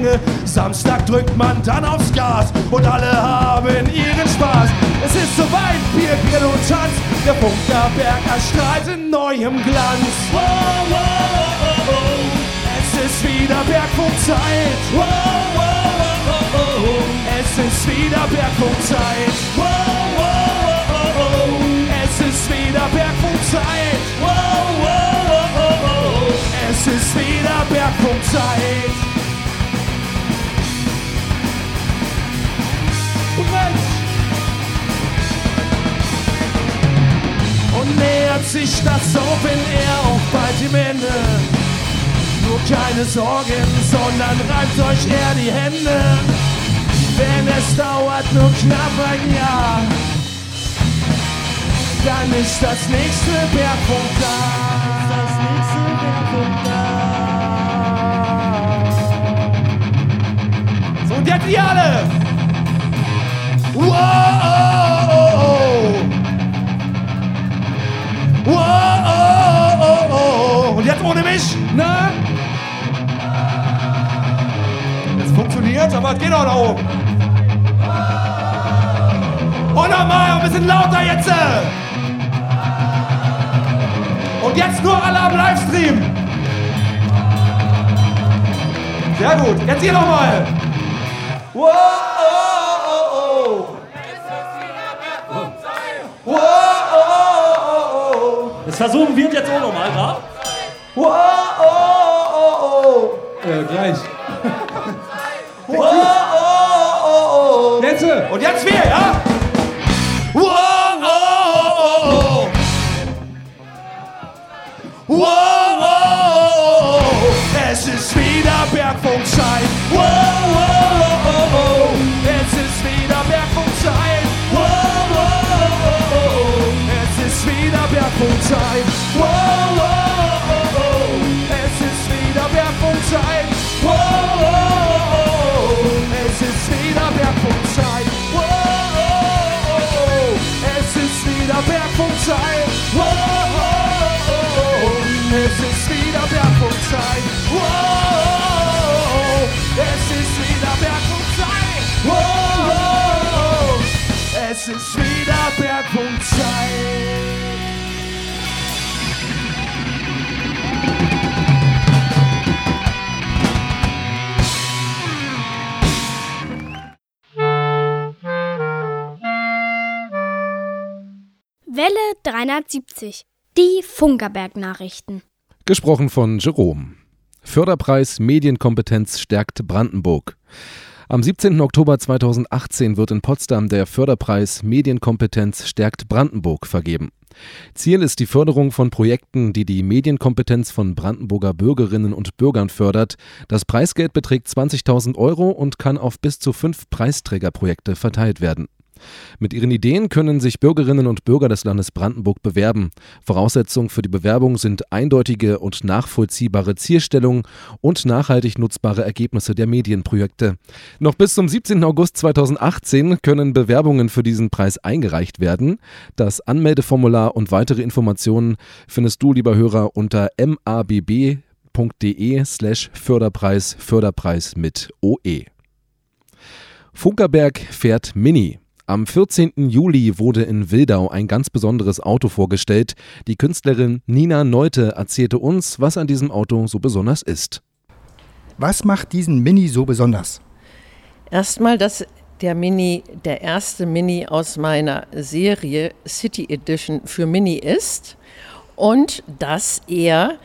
I: Gedränge. Samstag drückt man dann aufs Gas und alle haben ihren Spaß. Es ist soweit, Bier, Grill und Tanz. Der Bunkerberg erstrahlt in neuem Glanz. Wow, oh, oh. Es ist wieder Bergfunkzeit. Oh, oh. Es ist wieder Bergfunkzeit. Oh, oh. Es ist wieder Bergfunkzeit. Oh, oh. Es ist wieder Bergfunkzeit. Nähert sich das Open Air auch bald dem Ende. Nur keine Sorgen, sondern reibt euch eher die Hände. Denn es dauert nur knapp ein Jahr. Dann ist das nächste Bergpunkt da. Das nächste Bergpunkt da. So, und jetzt ihr alle! Wow! Wow! Und jetzt ohne mich, ne? Es funktioniert, aber es geht auch da oben. Und nochmal, ein bisschen lauter jetzt! Und jetzt nur alle am Livestream! Sehr gut, jetzt hier nochmal! Wow!
F: Versuchen wir jetzt auch nochmal, da?
I: Wow!
F: Äh, gleich.
I: Wow!
F: Jetzt!
I: Und jetzt wir, ja? Wow! Wow! Es ist wieder Bergfunkzeit. Wow! Es ist wieder Bergfunkzeit. Wow! Werfundzeit. Wow, oh, oh, oh, es ist wieder Werfundzeit. Wow, oh, oh, oh, es ist wieder Werfundzeit. Wow, oh, oh, es ist wieder Werfundzeit. Wow, oh, oh, oh, es ist wieder Werfundzeit. Wow, oh, oh, es ist wieder Werfundzeit.
A: Wow, oh, oh, oh, es ist wieder Berg. 370. Die Funkerberg-Nachrichten.
C: Gesprochen von Jerome. Förderpreis Medienkompetenz stärkt Brandenburg. Am 17. Oktober 2018 wird in Potsdam der Förderpreis Medienkompetenz stärkt Brandenburg vergeben. Ziel ist die Förderung von Projekten, die die Medienkompetenz von Brandenburger Bürgerinnen und Bürgern fördert. Das Preisgeld beträgt 20.000 Euro und kann auf bis zu fünf Preisträgerprojekte verteilt werden. Mit ihren Ideen können sich Bürgerinnen und Bürger des Landes Brandenburg bewerben. Voraussetzung für die Bewerbung sind eindeutige und nachvollziehbare Zielstellungen und nachhaltig nutzbare Ergebnisse der Medienprojekte. Noch bis zum 17. August 2018 können Bewerbungen für diesen Preis eingereicht werden. Das Anmeldeformular und weitere Informationen findest du, lieber Hörer, unter mabb.de slash Förderpreis Förderpreis mit OE. Funkerberg fährt Mini. Am 14. Juli wurde in Wildau ein ganz besonderes Auto vorgestellt. Die Künstlerin Nina Neute erzählte uns, was an diesem Auto so besonders ist.
B: Was macht diesen Mini so besonders?
J: Erstmal, dass der Mini der erste Mini aus meiner Serie City Edition für Mini ist und dass er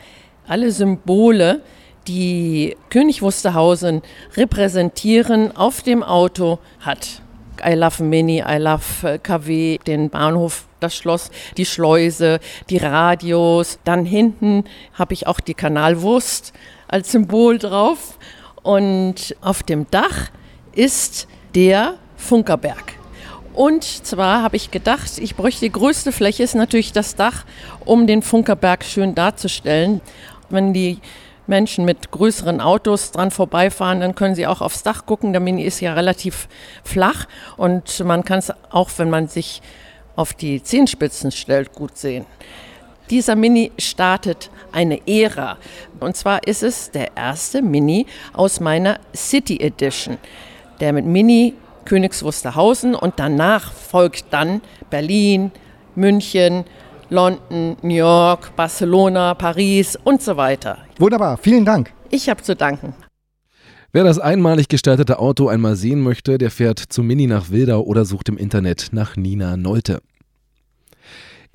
J: alle Symbole, die König Wusterhausen repräsentieren, auf dem Auto hat. I love Mini, I love äh, KW, den Bahnhof, das Schloss, die Schleuse, die Radios. Dann hinten habe ich auch die Kanalwurst als Symbol drauf. Und auf dem Dach ist der Funkerberg. Und zwar habe ich gedacht, ich bräuchte die größte Fläche, ist natürlich das Dach, um den Funkerberg schön darzustellen. Wenn die Menschen mit größeren Autos dran vorbeifahren, dann können sie auch aufs Dach gucken. Der Mini ist ja relativ flach und man kann es auch, wenn man sich auf die Zehenspitzen stellt, gut sehen. Dieser Mini startet eine Ära. Und zwar ist es der erste Mini aus meiner City Edition. Der mit Mini Königs Wusterhausen und danach folgt dann Berlin, München, London, New York, Barcelona, Paris und so weiter.
B: Wunderbar, vielen Dank.
J: Ich habe zu danken.
C: Wer das einmalig gestaltete Auto einmal sehen möchte, der fährt zu Mini nach Wildau oder sucht im Internet nach Nina Nolte.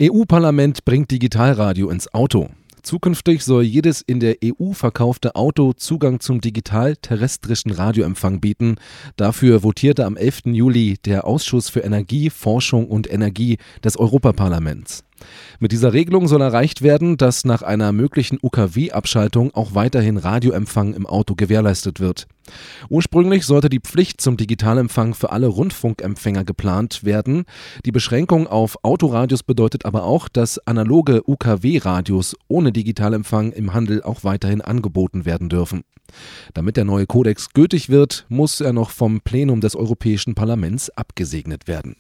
C: EU-Parlament bringt Digitalradio ins Auto. Zukünftig soll jedes in der EU verkaufte Auto Zugang zum digital-terrestrischen Radioempfang bieten. Dafür votierte am 11. Juli der Ausschuss für Energie, Forschung und Energie des Europaparlaments. Mit dieser Regelung soll erreicht werden, dass nach einer möglichen UKW-Abschaltung auch weiterhin Radioempfang im Auto gewährleistet wird. Ursprünglich sollte die Pflicht zum Digitalempfang für alle Rundfunkempfänger geplant werden. Die Beschränkung auf Autoradios bedeutet aber auch, dass analoge UKW-Radios ohne Digitalempfang im Handel auch weiterhin angeboten werden dürfen. Damit der neue Kodex gültig wird, muss er noch vom Plenum des Europäischen Parlaments abgesegnet werden.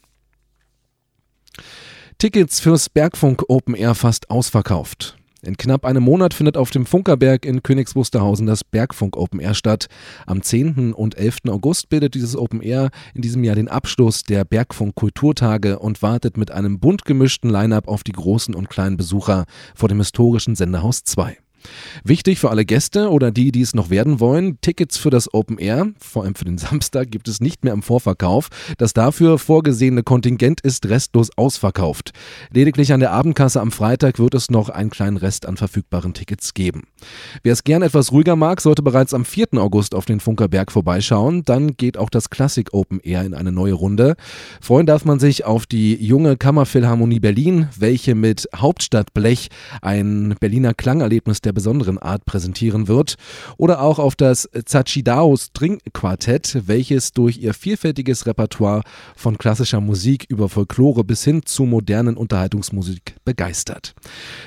C: Tickets fürs Bergfunk Open Air fast ausverkauft. In knapp einem Monat findet auf dem Funkerberg in Königs Wusterhausen das Bergfunk Open Air statt. Am 10. und 11. August bildet dieses Open Air in diesem Jahr den Abschluss der Bergfunk Kulturtage und wartet mit einem bunt gemischten Line-up auf die großen und kleinen Besucher vor dem historischen Senderhaus 2. Wichtig für alle Gäste oder die, die es noch werden wollen, Tickets für das Open Air, vor allem für den Samstag, gibt es nicht mehr im Vorverkauf. Das dafür vorgesehene Kontingent ist restlos ausverkauft. Lediglich an der Abendkasse am Freitag wird es noch einen kleinen Rest an verfügbaren Tickets geben. Wer es gern etwas ruhiger mag, sollte bereits am 4. August auf den Funkerberg vorbeischauen. Dann geht auch das Classic Open Air in eine neue Runde. Freuen darf man sich auf die junge Kammerphilharmonie Berlin, welche mit Hauptstadtblech ein Berliner Klangerlebnis der der besonderen Art präsentieren wird, oder auch auf das Zachidao String Quartett, welches durch ihr vielfältiges Repertoire von klassischer Musik über Folklore bis hin zu modernen Unterhaltungsmusik begeistert.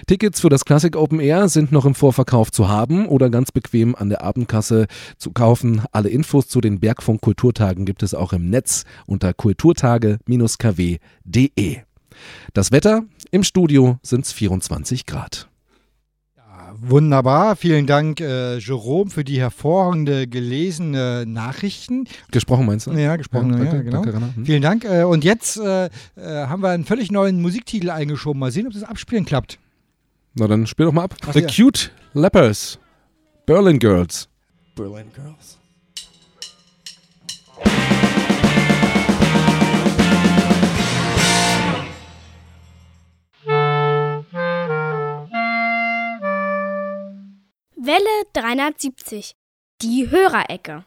C: Tickets für das Classic Open Air sind noch im Vorverkauf zu haben oder ganz bequem an der Abendkasse zu kaufen. Alle Infos zu den Bergfunk Kulturtagen gibt es auch im Netz unter kulturtage-kw.de. Das Wetter im Studio sind 24 Grad.
B: Wunderbar. Vielen Dank, äh, Jerome, für die hervorragende gelesene Nachrichten.
C: Gesprochen meinst du?
B: Ja, gesprochen,
C: Ja,
B: ja,
C: danke,
B: genau.
C: danke. Hm.
B: Vielen Dank. Äh, und jetzt äh, äh, haben wir einen völlig neuen Musiktitel eingeschoben. Mal sehen, ob das Abspielen klappt.
C: Na dann spiel doch mal ab.
B: Ach,
C: The
B: ja.
C: Cute Lepers. Berlin Girls.
I: Berlin Girls.
A: Welle 370. Die Hörerecke.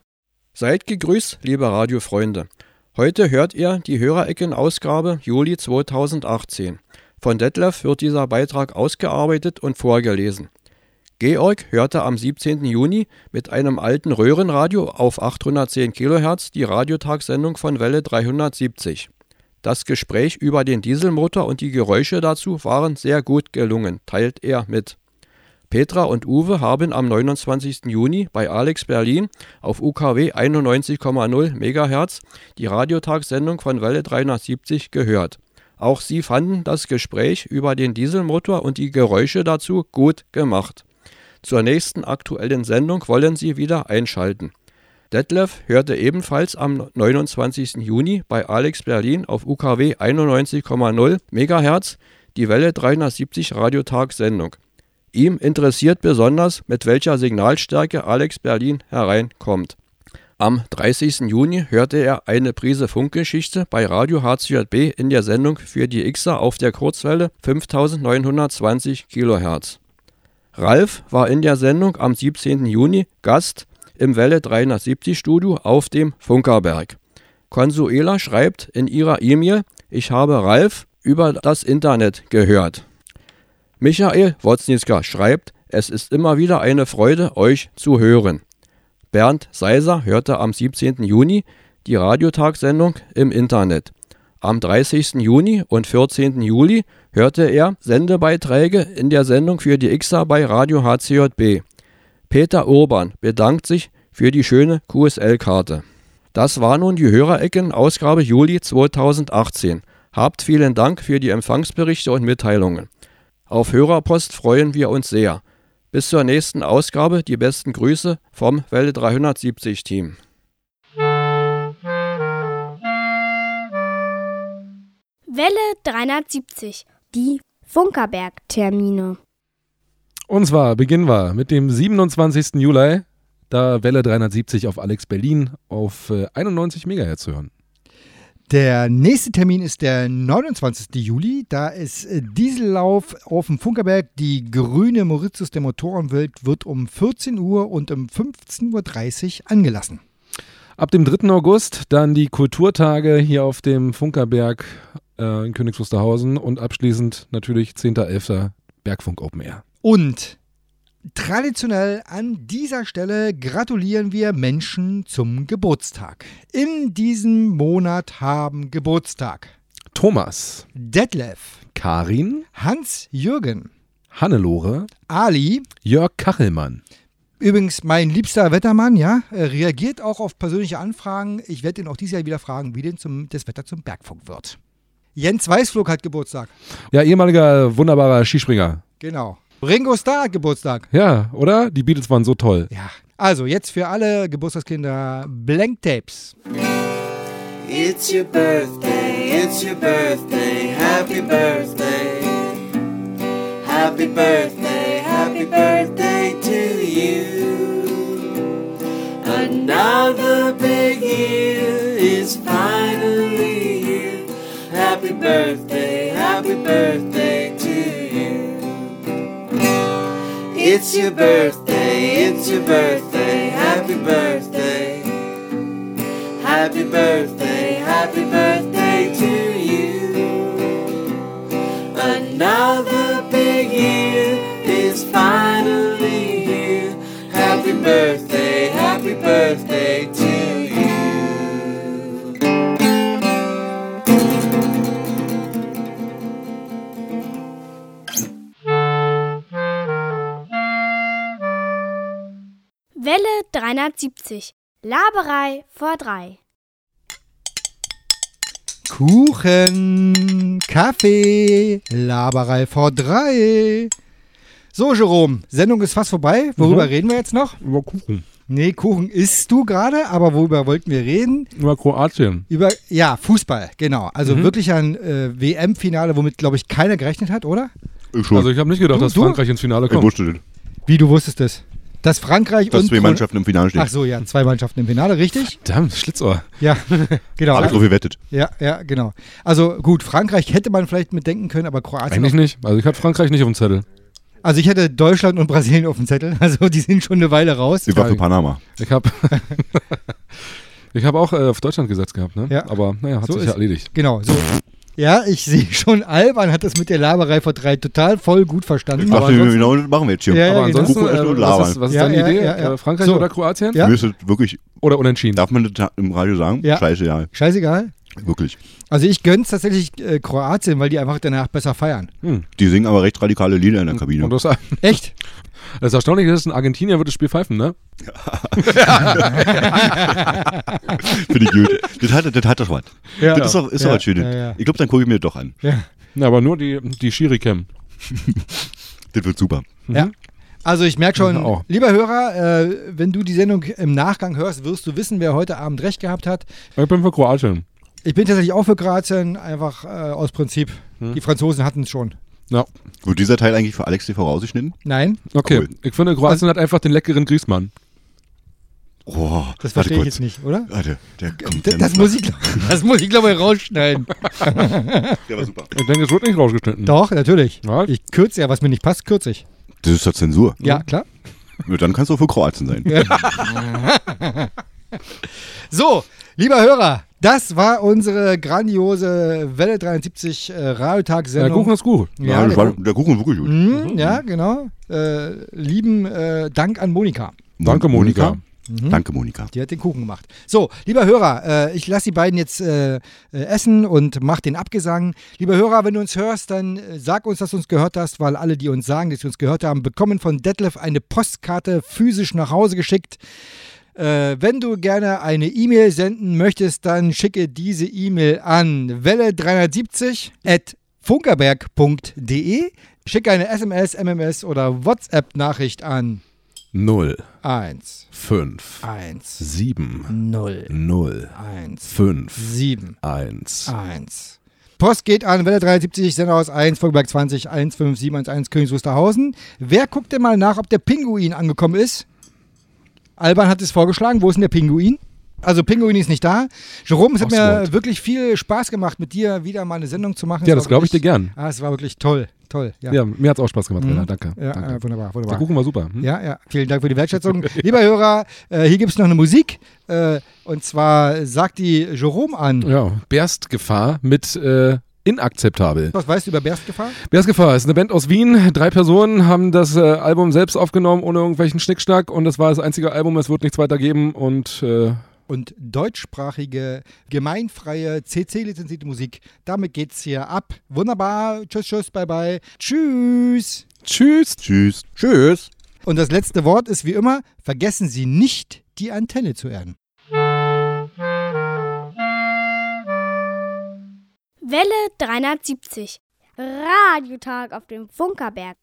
K: Seid gegrüßt, liebe Radiofreunde. Heute hört ihr die Hörerecken-Ausgabe Juli 2018. Von Detlef wird dieser Beitrag ausgearbeitet und vorgelesen. Georg hörte am 17. Juni mit einem alten Röhrenradio auf 810 kHz die Radiotagssendung von Welle 370. Das Gespräch über den Dieselmotor und die Geräusche dazu waren sehr gut gelungen, teilt er mit. Petra und Uwe haben am 29. Juni bei Alex Berlin auf UKW 91,0 MHz die Radiotagssendung von Welle 370 gehört. Auch sie fanden das Gespräch über den Dieselmotor und die Geräusche dazu gut gemacht. Zur nächsten aktuellen Sendung wollen sie wieder einschalten. Detlef hörte ebenfalls am 29. Juni bei Alex Berlin auf UKW 91,0 MHz die Welle 370 Radiotagssendung. Ihm interessiert besonders, mit welcher Signalstärke Alex Berlin hereinkommt. Am 30. Juni hörte er eine Prise Funkgeschichte bei Radio HCJB in der Sendung für die Xer auf der Kurzwelle 5920 kHz. Ralf war in der Sendung am 17. Juni Gast im Welle 370 Studio auf dem Funkerberg. Consuela schreibt in ihrer E-Mail, ich habe Ralf über das Internet gehört. Michael Woznitzka schreibt, es ist immer wieder eine Freude, euch zu hören. Bernd Seiser hörte am 17. Juni die Radiotagssendung im Internet. Am 30. Juni und 14. Juli hörte er Sendebeiträge in der Sendung für die XA bei Radio HCJB. Peter Urban bedankt sich für die schöne QSL-Karte. Das war nun die Hörerecken Ausgabe Juli 2018. Habt vielen Dank für die Empfangsberichte und Mitteilungen. Auf Hörerpost freuen wir uns sehr. Bis zur nächsten Ausgabe die besten Grüße vom Welle 370 Team.
A: Welle 370. Die Funkerberg-Termine.
C: Und zwar beginnen wir mit dem 27. Juli, da Welle 370 auf Alex Berlin auf äh, 91 MHz zu hören.
B: Der nächste Termin ist der 29. Juli. Da ist äh, Diesellauf auf dem Funkerberg. Die grüne Mauritius der Motorenwelt wird um 14 Uhr und um 15.30 Uhr angelassen.
C: Ab dem 3. August dann die Kulturtage hier auf dem Funkerberg äh, in Königs Wusterhausen und abschließend natürlich 10.11. Bergfunk Open Air.
B: Und traditionell an dieser Stelle gratulieren wir Menschen zum Geburtstag. In diesem Monat haben Geburtstag
C: Thomas,
B: Detlef,
C: Karin,
B: Hans-Jürgen,
C: Hannelore,
B: Ali,
C: Jörg Kachelmann.
B: Übrigens, mein liebster Wettermann, ja, äh, reagiert auch auf persönliche Anfragen. Ich werde ihn auch dieses Jahr wieder fragen, wie denn zum, das Wetter zum Bergfunk wird. Jens Weißflug hat Geburtstag.
C: Ja, ehemaliger wunderbarer Skispringer.
B: Genau. Ringo Starr hat Geburtstag.
C: Ja, oder? Die Beatles waren so toll.
B: Ja. Also, jetzt für alle Geburtstagskinder Blank Tapes.
L: It's your birthday, it's your birthday, happy birthday. Happy birthday, happy birthday to you. Another big year is finally here. Happy birthday, happy birthday It's your birthday, it's your birthday, happy birthday. Happy birthday, happy birthday to you. Another big year is finally here. Happy birthday, happy birthday to you.
A: 370. Laberei vor drei.
B: Kuchen, Kaffee, Laberei vor drei. So, Jerome, Sendung ist fast vorbei. Worüber
C: Mhm.
B: reden wir jetzt noch?
C: Über Kuchen.
B: Nee, Kuchen isst du gerade, aber worüber wollten wir reden?
C: Über Kroatien.
B: Über, ja, Fußball, genau. Also
C: Mhm.
B: wirklich ein äh, WM-Finale, womit, glaube ich, keiner gerechnet hat, oder?
G: Ich schon.
C: Also ich habe nicht gedacht,
B: Du-
C: dass
B: du?
C: Frankreich ins Finale
G: ich
C: kommt.
G: wusste das.
B: Wie, du wusstest es? Dass Frankreich
G: Dass
B: und...
G: zwei Mannschaften im Finale stehen.
B: Ach so, ja, zwei Mannschaften im Finale, richtig?
C: Verdammt, Schlitzohr.
B: Ja, genau.
G: Habe ich drauf gewettet.
B: Ja, ja, genau. Also gut, Frankreich hätte man vielleicht mitdenken können, aber Kroatien.
C: Eigentlich nicht. Also ich hatte Frankreich nicht auf dem Zettel.
B: Also ich hätte Deutschland und Brasilien auf dem Zettel. Also die sind schon eine Weile raus.
G: Ich war für Panama.
C: Ich habe ich hab auch äh, auf Deutschland gesetzt gehabt, ne?
B: Ja.
C: Aber naja, hat
B: So
C: sich
B: ist-
C: ja erledigt.
B: Genau, so. Ja, ich sehe schon, Alban hat das mit der Laberei vor drei total voll gut verstanden.
G: Ich dachte, genau das machen wir jetzt hier.
B: Ja, ja,
C: Aber
B: genau.
C: ansonsten, äh,
G: und
C: was
G: labern.
C: ist, was ist
B: Ja,
C: deine
B: ja,
C: Idee?
B: ja, ja.
C: Äh, Frankreich
B: So.
C: oder Kroatien?
B: Ja.
G: Das wirklich,
C: Oder unentschieden?
G: darf man das im Radio sagen?
B: Ja.
G: Scheiße, ja.
B: Scheißegal.
G: Wirklich.
B: Also ich gönn's tatsächlich äh, Kroatien, weil die einfach danach besser feiern.
C: Hm.
G: Die singen aber recht radikale Lieder in der Kabine.
C: Und das,
B: Echt?
C: das Erstaunliche ist, ein Argentinier wird das Spiel pfeifen, ne?
G: Finde ich gut. Das hat, das hat doch was.
B: Ja.
G: Das ist doch, ist
B: Ja,
G: was Schönes.
B: ja, ja.
G: Ich glaube, dann gucke ich mir das doch an.
B: Ja.
C: Ja, aber nur die, die Schiri-Cam.
G: Das wird super.
B: Ja. Also ich merke schon,
C: Ja, auch.
B: lieber Hörer, äh, wenn du die Sendung im Nachgang hörst, wirst du wissen, wer heute Abend recht gehabt hat.
C: Ich bin für Kroatien.
B: Ich bin tatsächlich auch für Kroatien, einfach äh, aus Prinzip.
C: Hm.
B: Die Franzosen hatten es schon.
C: Ja.
G: Wird dieser Teil eigentlich für Alex TV rausgeschnitten?
B: Nein,
C: Okay.
G: Cool.
C: Ich finde, Kroatien hat einfach den leckeren Grießmann.
G: Oh,
B: das verstehe ich jetzt nicht, oder?
G: Warte, der kommt
B: Das, das, muss ich, das muss ich, glaube ich, rausschneiden.
G: Der war super.
C: Ich denke, es wird nicht rausgeschnitten.
B: Doch, natürlich.
C: Ja?
B: Ich kürze ja, was mir nicht passt, kürze ich.
G: Das ist doch Zensur.
B: Ja, klar.
G: Ja, Dann kannst du auch für Kroatien sein.
B: So, lieber Hörer, das war unsere grandiose Welle 73 äh,
C: Der
B: Radiotagssendung.
C: Kuchen ist gut.
B: Ja,
G: Ja,
B: der
G: war,
B: Kuchen.
G: der Kuchen ist wirklich gut.
B: Mhm, ja, genau. Äh, lieben äh, Dank an Monika.
C: Danke, Monika.
B: Mhm.
G: Danke, Monika.
B: Die hat den Kuchen gemacht. So, lieber Hörer, äh, ich lasse die beiden jetzt äh, äh, essen und mach den Abgesang. Lieber Hörer, wenn du uns hörst, dann äh, sag uns, dass du uns gehört hast, weil alle, die uns sagen, dass sie uns gehört haben, bekommen von Detlef eine Postkarte physisch nach Hause geschickt. Äh, wenn du gerne eine E-Mail senden möchtest, dann schicke diese E-Mail an welle370 at funkerberg.de. Schicke eine SMS, MMS oder WhatsApp-Nachricht an
C: 0,
B: 1
C: 5,
B: 1
C: 7,
B: 0
C: 0,
B: 1
C: 5,
B: 7
C: 1.
B: 1. Post geht an Welle 73, Senderhaus 1, Volkberg 20, 15711, Königs Wusterhausen. Wer guckt denn mal nach, ob der Pinguin angekommen ist? Alban hat es vorgeschlagen. Wo ist denn der Pinguin? Also Pinguin ist nicht da. Jerome, es hat mir wirklich viel Spaß gemacht, mit dir wieder mal eine Sendung zu machen.
C: Ja,
B: Es
C: das glaube ich dir gern.
B: Ah, es war wirklich toll, toll. Ja,
C: Ja, mir hat es auch Spaß gemacht,
B: Mhm.
C: Rainer. Danke.
B: Ja,
C: Danke.
B: äh, wunderbar,
C: Der
B: wunderbar.
C: Kuchen war super. Hm?
B: Ja, ja, vielen Dank für die Wertschätzung. Lieber Hörer, äh, hier gibt es noch eine Musik. Äh, und zwar sagt die Jerome an.
C: Ja, Berstgefahr mit äh, inakzeptabel.
B: Was weißt du über Berstgefahr?
C: Berstgefahr ist eine Band aus Wien. Drei Personen haben das äh, Album selbst aufgenommen, ohne irgendwelchen Schnickschnack. Und das war das einzige Album. Es wird nichts weiter geben. Und äh,
B: und deutschsprachige, gemeinfreie, CC-lizenzierte Musik. Damit geht's hier ab. Wunderbar. Tschüss, tschüss, bye, bye. Tschüss.
C: tschüss.
G: Tschüss.
K: Tschüss.
B: Und das letzte Wort ist wie immer, vergessen Sie nicht, die Antenne zu erden.
H: Welle 370. Radiotag auf dem Funkerberg.